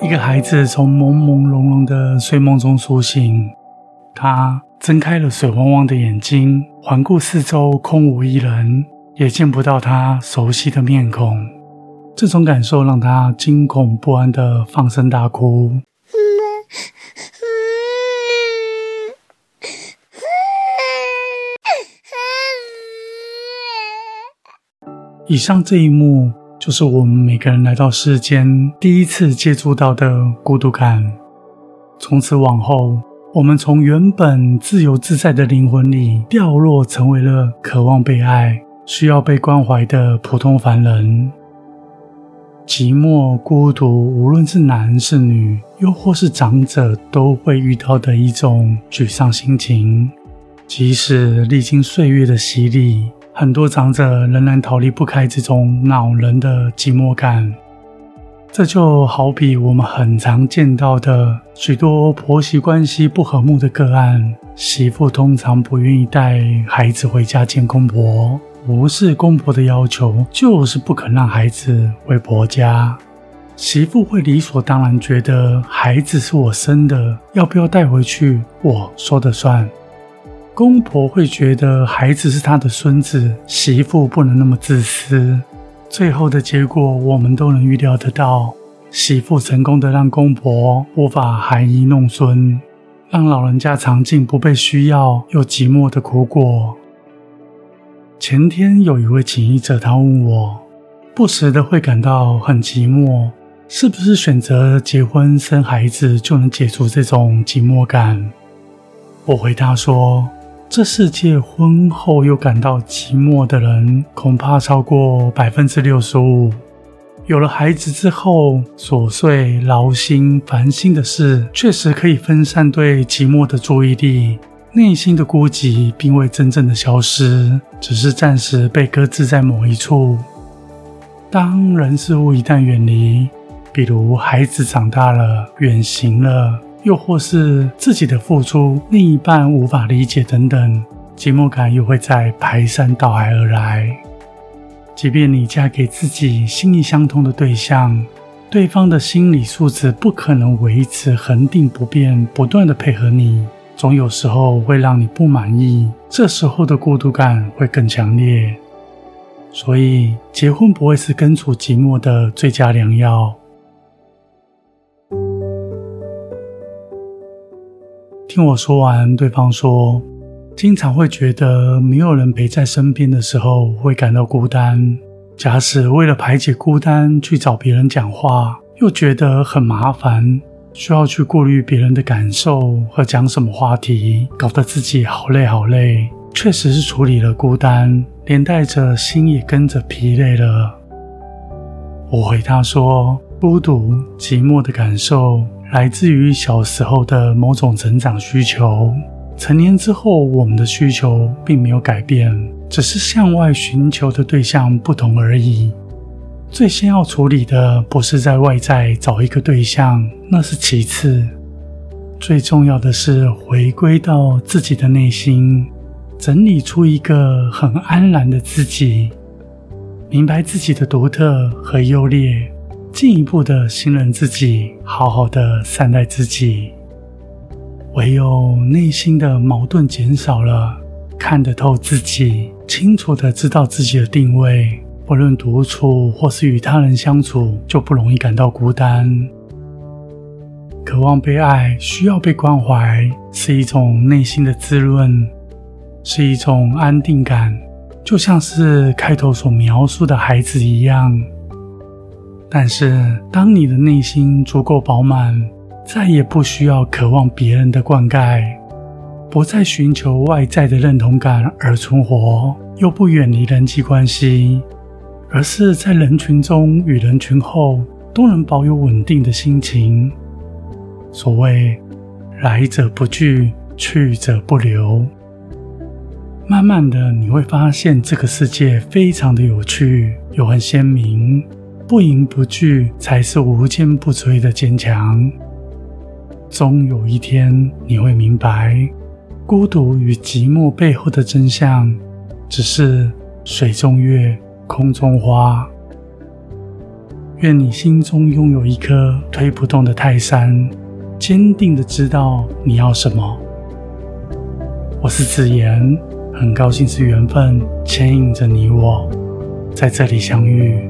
一个孩子从朦朦胧胧的睡梦中苏醒，他睁开了水汪汪的眼睛，环顾四周，空无一人，也见不到他熟悉的面孔。这种感受让他惊恐不安的放声大哭。以上这一幕，就是我们每个人来到世间第一次接触到的孤独感。从此往后，我们从原本自由自在的灵魂里掉落，成为了渴望被爱、需要被关怀的普通凡人。寂寞、孤独，无论是男是女，又或是长者，都会遇到的一种沮丧心情。即使历经岁月的洗礼。很多长者仍然逃离不开这种恼人的寂寞感，这就好比我们很常见到的许多婆媳关系不和睦的个案。媳妇通常不愿意带孩子回家见公婆，不是公婆的要求，就是不肯让孩子回婆家。媳妇会理所当然觉得孩子是我生的，要不要带回去我说的算。公婆会觉得孩子是他的孙子，媳妇不能那么自私。最后的结果，我们都能预料得到：媳妇成功的让公婆无法含饴弄孙，让老人家尝尽不被需要又寂寞的苦果。前天有一位请医者，他问我，不时的会感到很寂寞，是不是选择结婚生孩子就能解除这种寂寞感？我回答说。这世界婚后又感到寂寞的人，恐怕超过百分之六十五。有了孩子之后，琐碎、劳心、烦心的事，确实可以分散对寂寞的注意力。内心的孤寂并未真正的消失，只是暂时被搁置在某一处。当人事物一旦远离，比如孩子长大了、远行了。又或是自己的付出，另一半无法理解等等，寂寞感又会在排山倒海而来。即便你嫁给自己心意相通的对象，对方的心理素质不可能维持恒定不变，不断的配合你，总有时候会让你不满意。这时候的孤独感会更强烈。所以，结婚不会是根除寂寞的最佳良药。听我说完，对方说：“经常会觉得没有人陪在身边的时候，会感到孤单。假使为了排解孤单去找别人讲话，又觉得很麻烦，需要去顾虑别人的感受和讲什么话题，搞得自己好累好累。确实是处理了孤单，连带着心也跟着疲累了。”我回他说：“孤独、寂寞的感受。”来自于小时候的某种成长需求，成年之后，我们的需求并没有改变，只是向外寻求的对象不同而已。最先要处理的，不是在外在找一个对象，那是其次。最重要的是回归到自己的内心，整理出一个很安然的自己，明白自己的独特和优劣。进一步的信任自己，好好的善待自己。唯有内心的矛盾减少了，看得透自己，清楚的知道自己的定位，不论独处或是与他人相处，就不容易感到孤单。渴望被爱，需要被关怀，是一种内心的滋润，是一种安定感，就像是开头所描述的孩子一样。但是，当你的内心足够饱满，再也不需要渴望别人的灌溉，不再寻求外在的认同感而存活，又不远离人际关系，而是在人群中与人群后都能保有稳定的心情。所谓“来者不拒，去者不留”，慢慢的你会发现这个世界非常的有趣，又很鲜明。不迎不拒，才是无坚不摧的坚强。终有一天，你会明白，孤独与寂寞背后的真相，只是水中月，空中花。愿你心中拥有一颗推不动的泰山，坚定的知道你要什么。我是子言，很高兴是缘分牵引着你我在这里相遇。